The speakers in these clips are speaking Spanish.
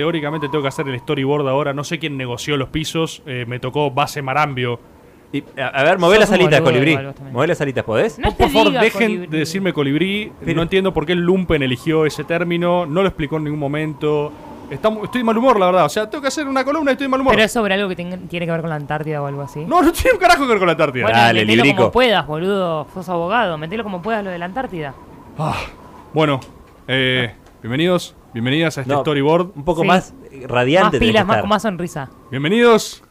Teóricamente tengo que hacer el storyboard ahora. No sé quién negoció los pisos. eh, me tocó base Marambio. Y, a, a ver, mové las alitas, colibrí. Mové las alitas, ¿podés? No por favor, diga dejen colibrí. de decirme colibrí. Pero- no entiendo por qué el Lumpen eligió ese término. No lo explicó en ningún momento. Está- estoy de mal humor, la verdad. O sea, tengo que hacer una columna y estoy de mal humor. Pero es sobre algo que tiene que ver con la Antártida o algo así. No, no tiene un carajo que ver con la Antártida. bueno, Dale, metelo librico. como puedas, boludo. Sos abogado. Metelo como puedas lo de la Antártida. Ah, bueno, eh, bienvenidos, bienvenidas a este No. storyboard. Un poco Sí. más Más radiante. tenés pilas, que más, estar. con más sonrisa. Bienvenidos.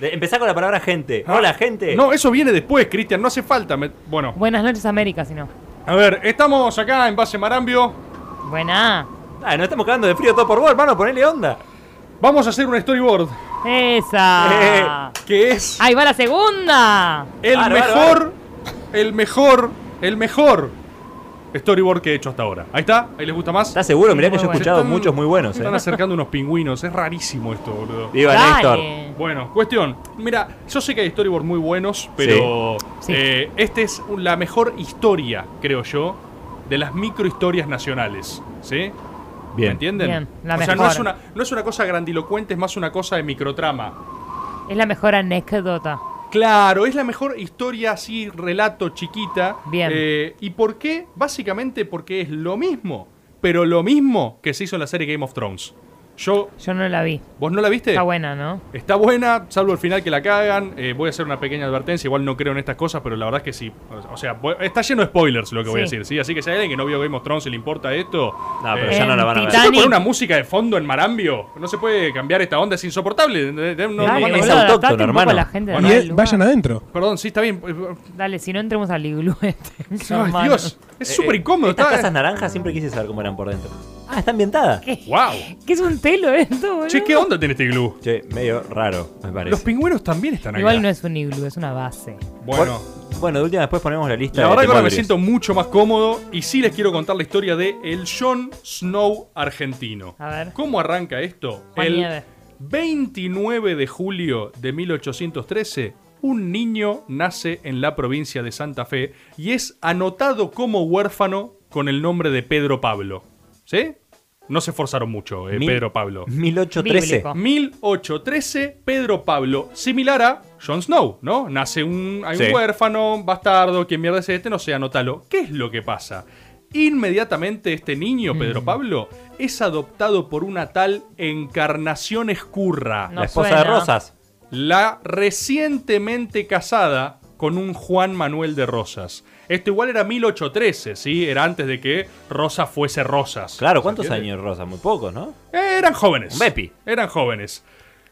De- Empezá con la palabra gente. Hola, gente. Ah. No, eso viene después, Cristian, no hace falta. me- Bueno, Buenas noches, América, si no. a ver, estamos acá en base Marambio. Buena. Ah, nos estamos cagando de frío todo por vos, hermano. Ponele onda. Vamos a hacer un storyboard Esa. que es Ahí va la segunda. el Vale, vale, mejor, el mejor, el mejor storyboard que he hecho hasta ahora. Ahí está, ahí les gusta más. ¿Estás seguro? Mirá que yo he escuchado Están- muchos muy buenos. Se eh. están acercando unos pingüinos, es rarísimo esto, boludo. Viva Néstor. Bueno, cuestión. Mira, yo sé que hay storyboards muy buenos, pero Sí. eh, este es la mejor historia, creo yo, de las microhistorias nacionales. ¿Sí? ¿Me Bien. entienden? Bien, la o sea, no es, una, no es una cosa grandilocuente, es más una cosa de microtrama. Es la mejor anécdota. Claro, es la mejor historia así, relato chiquita. Bien. Eh, ¿Y por qué? Básicamente porque es lo mismo, pero lo mismo que se hizo en la serie Game of Thrones. Yo, Yo no la vi. ¿vos no la viste? Está buena, ¿no? Está buena, salvo el final que la cagan. Eh, voy a hacer una pequeña advertencia. Igual no creo en estas cosas, pero la verdad es que sí. O sea, voy- está lleno de spoilers lo que voy a Sí. decir. ¿sí? Así que si hay alguien que no vio Game of Thrones y le importa esto. No, pero eh, ya no la van a ver. ¿Se Titanic. puede poner una música de fondo en Marambio? No se puede cambiar esta onda, es insoportable. No- Dale, no- es boludo, autóctono, adaptate un poco hermano. a la gente de Bueno, Y acá del lugar. vayan adentro. Perdón, sí, está bien. Dale, si no entremos al iglú este. Ay, hermano. Dios, es Eh, súper eh, incómodo. Estas Está, casas naranjas siempre quise saber cómo eran por dentro. Ah, está ambientada. ¿Qué? ¡Wow! ¿Qué es un telo esto, boludo? Che, ¿qué onda tiene este iglú? Che, medio raro, me parece. Los pingüinos también están acá. Igual no es un iglú, es una base. Bueno. Por- Bueno, de última después ponemos la lista La de verdad que ahora me siento mucho más cómodo y sí les quiero contar la historia de el Jon Snow argentino. A ver. ¿Cómo arranca esto? Juan el Nieve. 29 de julio de 1813, un niño nace en la provincia de Santa Fe y es anotado como huérfano con el nombre de Pedro Pablo. ¿Sí? No se esforzaron mucho, eh, Mil- Pedro Pablo. 1813. Bíblico. 1813, Pedro Pablo, similar a Jon Snow, ¿no? Nace un, hay un Sí. huérfano, bastardo, ¿quién mierda es este? No sé, anótalo. ¿Qué es lo que pasa? Inmediatamente este niño, Mm. Pedro Pablo, es adoptado por una tal Encarnación Escurra, No la esposa de suena. Rosas. la recientemente casada con un Juan Manuel de Rosas. Esto igual era 1813, ¿sí? Era antes de que Rosa fuese Rosas. Claro, ¿cuántos años Rosas? Muy pocos, ¿no? Eh, eran jóvenes. Un Bepi. Eran jóvenes.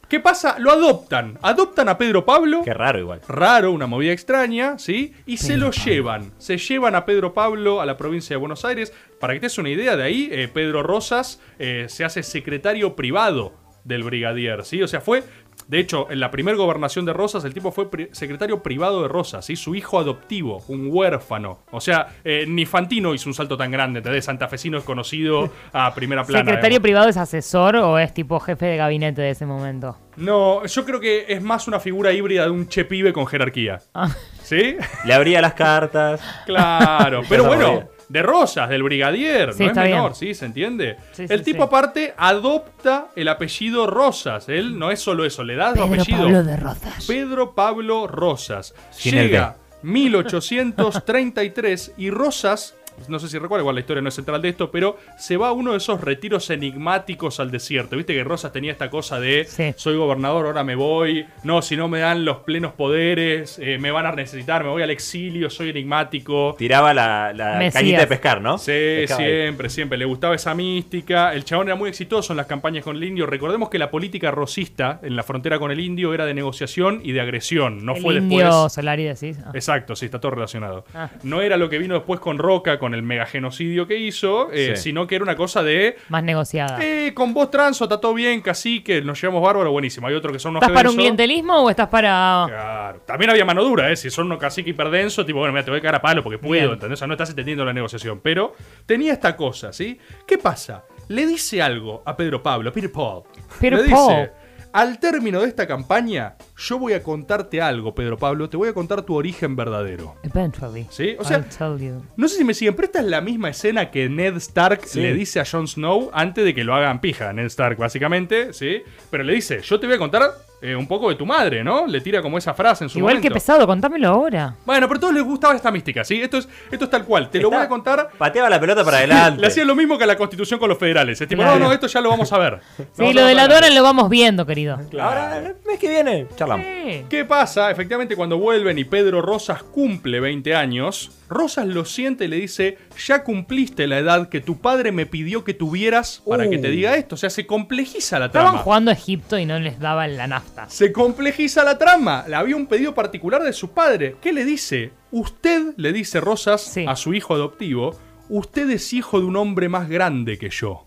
¿Qué pasa? Lo adoptan. Adoptan a Pedro Pablo. Qué raro igual. Raro, una movida extraña, ¿sí? Y se lo llevan. Se llevan a Pedro Pablo a la provincia de Buenos Aires. Para que te des una idea, de ahí eh, Pedro Rosas eh, se hace secretario privado del brigadier, ¿sí? O sea, fue... De hecho, en la primera gobernación de Rosas, el tipo fue pri- secretario privado de Rosas, ¿sí? Su hijo adoptivo, un huérfano. O sea, eh, ni Fantino hizo un salto tan grande, ¿entendés? Santafesino es conocido a primera plana. ¿Secretario digamos. privado es asesor o es tipo jefe de gabinete de ese momento? No, yo creo que es más una figura híbrida de un che pibe con jerarquía. Ah. ¿Sí? Le abría las cartas. Claro, pero bueno. De Rosas, del brigadier, Sí, no es menor, bien. ¿sí? ¿Se entiende? Sí, sí, el tipo sí. aparte adopta el apellido Rosas, él no es solo eso, le da su Pedro apellido. Pablo de Rozas. Pedro Pablo Rosas. Sin Llega 1833 y Rosas, no sé si recuerda, igual la historia no es central de esto, pero se va a uno de esos retiros enigmáticos al desierto. Viste que Rosas tenía esta cosa de Sí. soy gobernador, ahora me voy. No, si no me dan los plenos poderes, eh, me van a necesitar, me voy al exilio, soy enigmático. Tiraba la, cañita de pescar, ¿no? Sí, Pescaba ahí. siempre, siempre. Le gustaba esa mística. El chabón era muy exitoso en las campañas con el indio. Recordemos que la política rosista en la frontera con el indio era de negociación y de agresión. No el fue indio después. Solari decís. Ah. Exacto, sí, está todo relacionado. Ah. No era lo que vino después con Roca, con el megagenocidio que hizo, eh, Sí. sino que era una cosa de. Más negociada. Eh, con vos transo, está todo bien, cacique, nos llevamos bárbaro, buenísimo. Hay otro que son unos ¿Estás para un clientelismo o estás para.? Claro. También había mano dura, ¿eh? Si son unos cacique hiperdenso, tipo, bueno, mira, te voy a cagar a palo porque puedo, Bien. ¿entendés? O sea, no estás entendiendo la negociación. Pero tenía esta cosa, ¿sí? ¿Qué pasa? Le dice algo a Pedro Pablo, a Peter Paul. Peter Le dice, Paul. Al término de esta campaña, yo voy a contarte algo, Pedro Pablo. Te voy a contar tu origen verdadero. Eventually. ¿Sí? O sea, I'll tell you. no sé si me siguen, pero esta es la misma escena que Ned Stark Sí. le dice a Jon Snow antes de que lo hagan pija. Ned Stark, básicamente, ¿sí? Pero le dice, yo te voy a contar eh, un poco de tu madre, ¿no? Le tira como esa frase en su Igual que momento. pesado, contámelo ahora. Bueno, pero a todos les gustaba esta mística, ¿sí? Esto es, esto es tal cual. Te lo voy a contar. Pateaba la pelota para adelante. Le hacía lo mismo que a la constitución con los federales. Es tipo, Claro. no, no, esto ya lo vamos a ver. Sí, lo de la. Dora lo vamos viendo, querido. Ahora, el mes que viene, charlamos. Sí. ¿Qué pasa? Efectivamente, cuando vuelven y Pedro Rosas cumple 20 años, Rosas lo siente y le dice, ya cumpliste la edad que tu padre me pidió que tuvieras para Uh. que te diga esto. O sea, se complejiza la Estaban trama. jugando a Egipto y no les daba la nafta. Se complejiza la trama. Le había un pedido particular de su padre. ¿Qué le dice? Usted, le dice Rosas Sí. a su hijo adoptivo, usted es hijo de un hombre más grande que yo.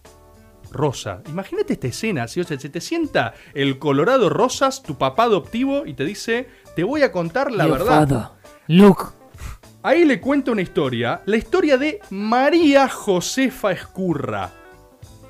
Rosa, imagínate esta escena, ¿sí? o sea, se te sienta el Colorado Rosas, tu papá adoptivo, y te dice, te voy a contar la verdad. Luke. Ahí le cuento una historia, la historia de María Josefa Escurra.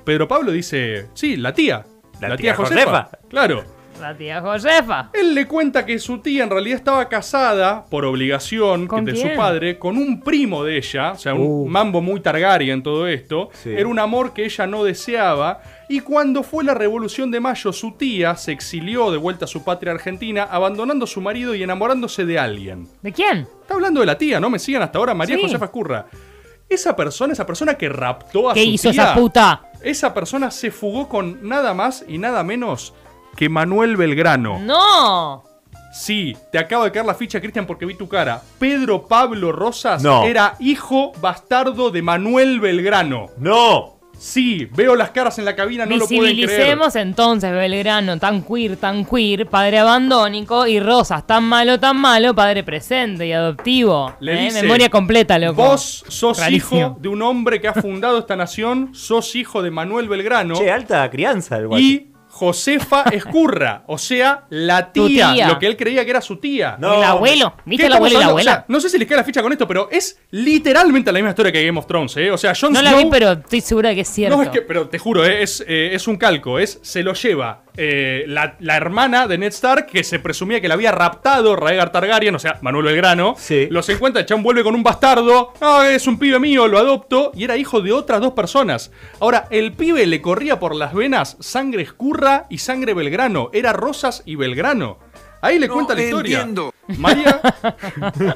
Pedro Pablo dice, sí, la tía. La tía Josefa. Claro. La tía Josefa. Él le cuenta que su tía en realidad estaba casada por obligación ¿Con de quién? su padre con un primo de ella, o sea, un Uh. mambo muy Targaryen todo esto. Sí. Era un amor que ella no deseaba. Y cuando fue la Revolución de Mayo, su tía se exilió de vuelta a su patria argentina, abandonando a su marido y enamorándose de alguien. ¿De quién? Está hablando de la tía, ¿no? Me siguen hasta ahora, María Sí. Josefa Escurra. Esa persona, esa persona que raptó a ¿Qué su hizo tía, esa puta? esa persona se fugó con nada más y nada menos que Manuel Belgrano. ¡No! Sí, te acabo de caer la ficha, Cristian, porque vi tu cara. Pedro Pablo Rosas No. era hijo bastardo de Manuel Belgrano. ¡No! Sí, veo las caras en la cabina, no lo pueden creer. Visibilicemos entonces Belgrano, tan queer, tan queer, padre abandónico, y Rosas, tan malo, tan malo, padre presente y adoptivo. Le ¿Eh? dice, Memoria completa, loco. Vos sos Rarísimo. hijo de un hombre que ha fundado esta nación, sos hijo de Manuel Belgrano Che, alta crianza el guacho. y Josefa Escurra, o sea, la tía, tía. lo que él creía que era su tía. No. el abuelo. ¿Qué ¿Viste el abuelo y la abuela? O sea, no sé si les cae la ficha con esto, pero es literalmente la misma historia que Game of Thrones, ¿eh? O sea, Jon no la vi, pero estoy segura de que es cierto. No, es que, pero te juro, eh, es, eh, es un calco. Es, se lo lleva eh, la, la hermana de Ned Stark, que se presumía que la había raptado Rhaegar Targaryen, o sea, Manuel Belgrano. Sí. Los encuentra, el chabón vuelve con un bastardo. Ah, es un pibe mío, lo adopto. Y era hijo de otras dos personas. Ahora, el pibe le corría por las venas sangre escurra y sangre Belgrano. Era Rosas y Belgrano. Ahí le cuenta la historia. María.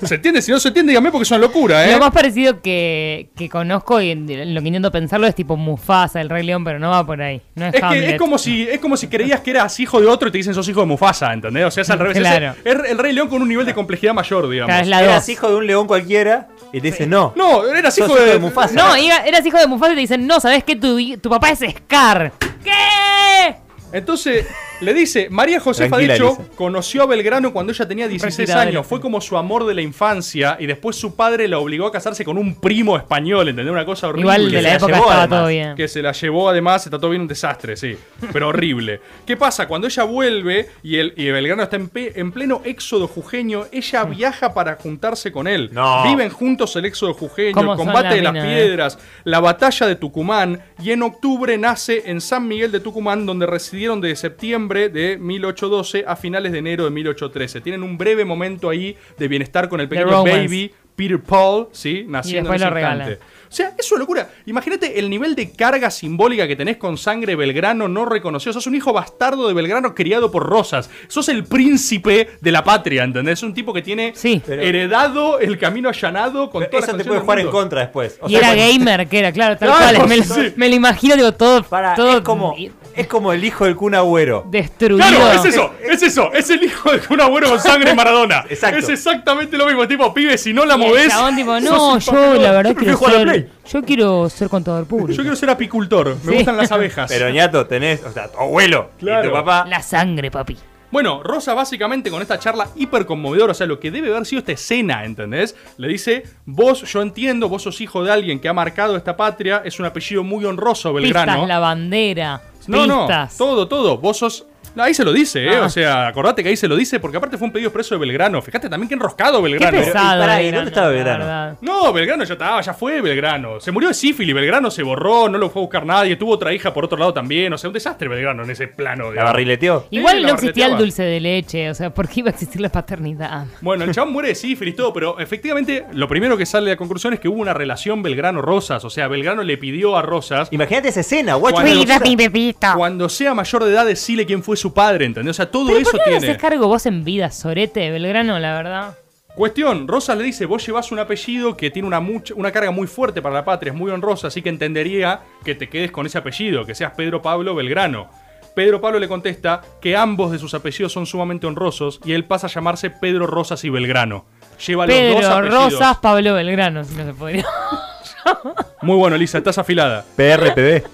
¿Se entiende? Si no se entiende, dígame porque es una locura, ¿eh? Lo más parecido que, que conozco y lo que intento pensarlo es tipo Mufasa, el Rey León, pero no va por ahí. No es, Es que Hamlet. es como si es como si creías que eras hijo de otro y te dicen sos hijo de Mufasa, ¿entendés? O sea, es al revés. Claro. Es, es el Rey León con un nivel de complejidad mayor, digamos. Claro, es la Eras hijo de un león cualquiera y te dicen no. No, eras hijo de, Mufasa. No, eras hijo de Mufasa y te dicen, no, ¿sabes qué? Tu, tu papá es Scar. ¿Qué? Entonces, le dice, María Josefa, Tranquila, de hecho, Elisa. conoció a Belgrano cuando ella tenía 16 Retirada de la años. Fue como su amor de la infancia y después su padre la obligó a casarse con un primo español, ¿entendés? Una cosa horrible. Igual de la la época llevó, estaba además. todo bien. Que se la llevó además, está todo bien un desastre, sí. Pero horrible. ¿Qué pasa? Cuando ella vuelve y, el, y Belgrano está en, pe- en pleno éxodo jujeño, ella viaja para juntarse con él. No. Viven juntos el éxodo jujeño, el ¿Cómo son combate de las eh? piedras, la batalla de Tucumán. Y en octubre nace en San Miguel de Tucumán, donde residieron de septiembre de 1812 a finales de enero de 1813. Tienen un breve momento ahí de bienestar con el pequeño baby. Peter Paul, ¿sí? Naciendo después en ese lo instante. O sea, es una locura. Imagínate el nivel de carga simbólica que tenés con sangre Belgrano no reconocido. Sos un hijo bastardo de Belgrano criado por Rosas. Sos el príncipe de la patria, ¿entendés? Es un tipo que tiene Sí. Heredado el camino allanado con todas Eso te puede jugar en mundo. contra después. O y sea, era cuando- gamer, que era, claro, tal Claro, cual. Me, lo- sí. me lo imagino, digo, todo, Para, todo es como es como el hijo del Kun Agüero. destruido. Claro, es eso, es eso, es el hijo de un abuelo con sangre Maradona. Exacto. Es exactamente lo mismo, tipo, pibe, si no la chabón tipo, no, yo la verdad Yo quiero ser, yo quiero ser contador público. Yo quiero ser apicultor, me Sí. gustan las abejas. Pero ñato, tenés, o sea, tu abuelo Claro. y tu papá. La sangre, papi. Bueno, Rosa básicamente con esta charla hiper conmovedora, o sea, lo que debe haber sido esta escena, ¿entendés? Le dice, vos, yo entiendo, vos sos hijo de alguien que ha marcado esta patria, es un apellido muy honroso, Belgrano. Pistas, la bandera. no, no, todo, todo. Vos sos No, ahí se lo dice, ¿eh? Ah. O sea, acordate que ahí se lo dice, porque aparte fue un pedido expreso de Belgrano. Fíjate también que enroscado Qué Belgrano. pesado. y pará, ¿y Belgrano, dónde estaba la Belgrano? No, Belgrano ya estaba, ya fue Belgrano. Se murió de sífilis, Belgrano se borró, no lo fue a buscar nadie, tuvo otra hija por otro lado también. O sea, un desastre Belgrano en ese plano. La digamos. barrileteó. Igual Sí, la no existía el dulce de leche, o sea, ¿por qué iba a existir la paternidad? Bueno, el chabón muere de sífilis y todo, pero efectivamente lo primero que sale a conclusión es que hubo una relación Belgrano-Rosas. O sea, Belgrano le pidió a Rosas Imagínate esa escena, guacho. Cuando- Cuida mi bebito. cuando sea mayor de edad decirle quién fue su padre, ¿entendés? O sea, todo Pero eso ¿por qué tiene. haces cargo vos en vida, Sorete, Belgrano, la verdad? Cuestión, Rosas le dice, vos llevas un apellido que tiene una, mucha- una carga muy fuerte para la patria, es muy honrosa, así que entendería que te quedes con ese apellido, que seas Pedro Pablo Belgrano. Pedro Pablo le contesta que ambos de sus apellidos son sumamente honrosos y él pasa a llamarse Pedro Rosas y Belgrano. Lleva los dos Pedro apellidos. Rosas, Pablo Belgrano, si no se podría. Muy bueno, Lisa, estás afilada. PRPB.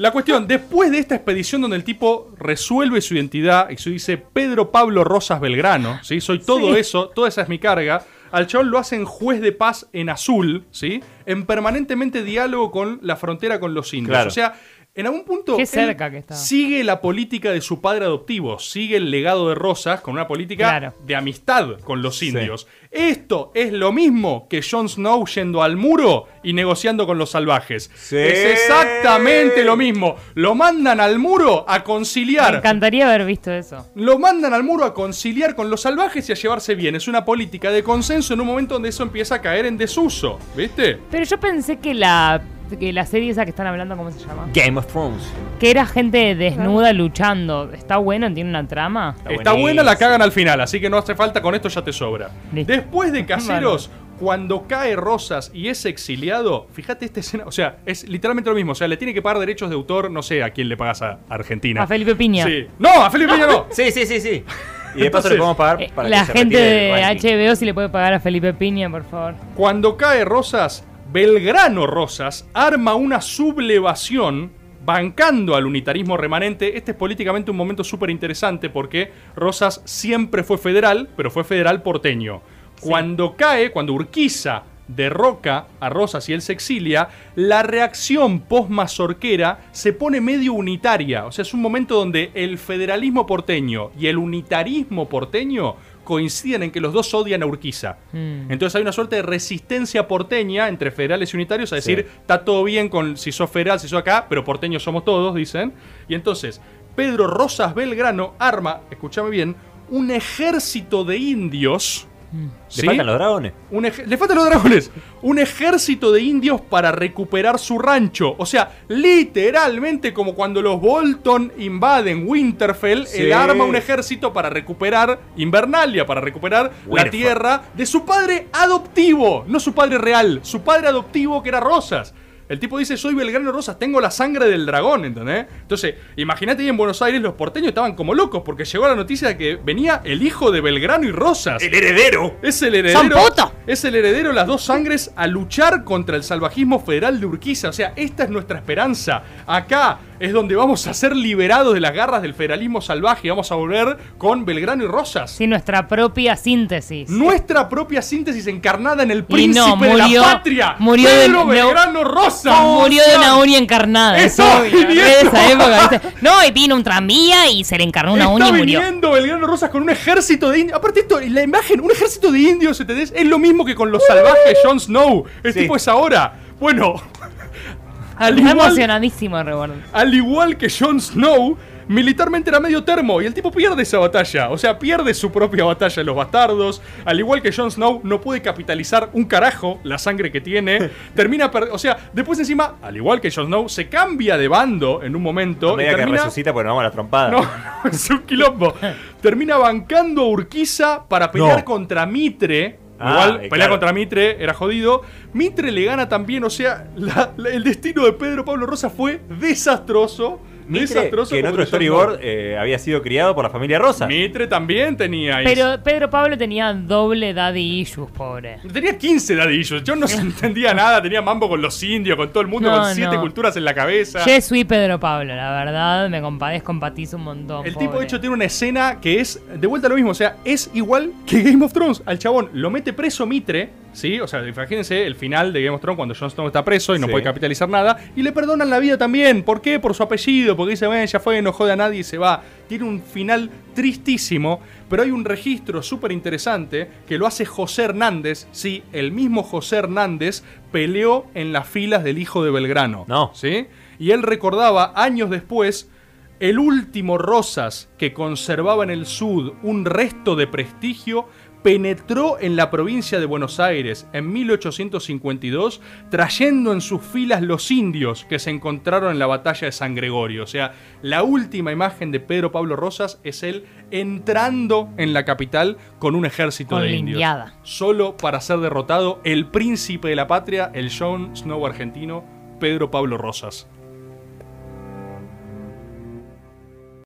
La cuestión, después de esta expedición donde el tipo resuelve su identidad y se dice Pedro Pablo Rosas Belgrano, ¿sí? Soy todo Sí. eso, toda esa es mi carga. Al chabón lo hacen juez de paz en azul, ¿sí? En permanentemente diálogo con la frontera con los indios. Claro. O sea, en algún punto Qué él cerca que está. sigue la política de su padre adoptivo, sigue el legado de Rosas con una política Claro. de amistad con los indios. Esto es lo mismo que Jon Snow yendo al muro y negociando con los salvajes. Sí. Es exactamente lo mismo. Lo mandan al muro a Me conciliar. encantaría haber visto eso. Lo mandan al muro a conciliar con los salvajes y a llevarse bien. Es una política de consenso en un momento donde eso empieza a caer en desuso. ¿Viste? Pero yo pensé que la, que la serie esa que están hablando, ¿cómo se llama? Game of Thrones. Que era gente desnuda luchando. ¿Está bueno? ¿Tiene una trama? Está Está buena, la cagan al final, así que no hace falta, con esto ya te sobra. Listo. Después de Caseros, cuando cae Rosas y es exiliado, fíjate esta escena, o sea, es literalmente lo mismo, o sea, le tiene que pagar derechos de autor, no sé a quién le pagas a Argentina. A Felipe Piña. Sí. No, a Felipe Piña no. Sí, sí, sí, sí. Y de paso Entonces, le podemos pagar Eh, para la que se gente retire del de ranking. HBO si le puede pagar a Felipe Piña, por favor. Cuando cae Rosas, Belgrano Rosas arma una sublevación bancando al unitarismo remanente. Este es políticamente un momento súper interesante porque Rosas siempre fue federal, pero fue federal porteño. Cuando cae, cuando Urquiza derroca a Rosas y él se exilia, la reacción post-mazorquera se pone medio unitaria. O sea, es un momento donde el federalismo porteño y el unitarismo porteño coinciden en que los dos odian a Urquiza. Mm. Entonces hay una suerte de resistencia porteña entre federales y unitarios a decir, Sí. está todo bien con si sos federal, si sos acá, pero porteños somos todos, dicen. Y entonces, Pedro Rosas Belgrano arma, escúchame bien, un ejército de indios. ¿Le faltan los dragones? Un le faltan los dragones. Un ejército de indios para recuperar su rancho. O sea, literalmente como cuando los Bolton invaden Winterfell, Sí. él arma un ejército para recuperar Invernalia, para recuperar la tierra de su padre adoptivo. No su padre real, su padre adoptivo que era Rosas. El tipo dice, soy Belgrano Rosas, tengo la sangre del dragón, ¿entendés? Entonces, imagínate ahí en Buenos Aires, los porteños estaban como locos porque llegó la noticia de que venía el hijo de Belgrano y Rosas. heredero! Es el heredero. Es el heredero de las dos sangres a luchar contra el salvajismo federal de Urquiza. O sea, esta es nuestra esperanza. Acá es donde vamos a ser liberados de las garras del federalismo salvaje. y Vamos a volver con Belgrano y Rosas. Sí, nuestra propia síntesis. Nuestra propia síntesis encarnada en el príncipe no, de la patria. murió de- Pedro no- Belgrano Rosas. Murió de una uña encarnada. Es De esa época, ¿viste? No, y vino un tranvía y se le encarnó una Está uña y murió. viniendo Belgrano Rosas con un ejército de indios. Aparte esto, la imagen, un ejército de indios, ¿entendés? Es lo mismo que con los salvajes Jon Snow. El Sí. tipo es ahora. Bueno, al Está igual, emocionadísimo, recuerdo. al igual que Jon Snow, militarmente era medio termo y el tipo pierde esa batalla. O sea, pierde su propia batalla en los bastardos. Al igual que Jon Snow, no puede capitalizar un carajo la sangre que tiene. Termina O sea, después encima, al igual que Jon Snow, se cambia de bando en un momento. A y medida que termina- resucita, pues nos vamos a la trompada. no, no, es un quilombo. Termina bancando a Urquiza para pelear No. contra Mitre. Ah, Igual, eh, claro. contra Mitre era jodido. Mitre le gana también, o sea, la- la- el destino de Pedro Pablo Rosa fue desastroso. Mitre, que en otro storyboard eh, había sido criado por la familia Rosa. Mitre también tenía. ahí- Pero Pedro Pablo tenía doble daddy issues, pobre. Tenía 15 dadillos. Yo no entendía nada. Tenía mambo con los indios, con todo el mundo, No, con siete no. culturas en la cabeza. Yo soy Pedro Pablo, la verdad, me compadezco, empatizo un montón. El pobre. tipo, de hecho, tiene una escena que es de vuelta lo mismo. O sea, es igual que Game of Thrones. Al chabón lo mete preso Mitre ¿sí? O sea, imagínense el final de Game of Thrones cuando Jon Snow está preso y no Sí. puede capitalizar nada. Y le perdonan la vida también. ¿Por qué? Por su apellido. Porque dice, bueno, ya fue, no jode a nadie y se va. Tiene un final tristísimo. Pero hay un registro súper interesante que lo hace José Hernández. Sí, el mismo José Hernández peleó en las filas del hijo de Belgrano. No. ¿Sí? Y él recordaba años después el último Rosas que conservaba en el sud un resto de prestigio penetró en la provincia de Buenos Aires en 1852, trayendo en sus filas los indios que se encontraron en la batalla de San Gregorio. O sea, la última imagen de Pedro Pablo Rosas es él entrando en la capital con un ejército Con de indios. indiada. Solo para ser derrotado el príncipe de la patria, el Jon Snow argentino, Pedro Pablo Rosas.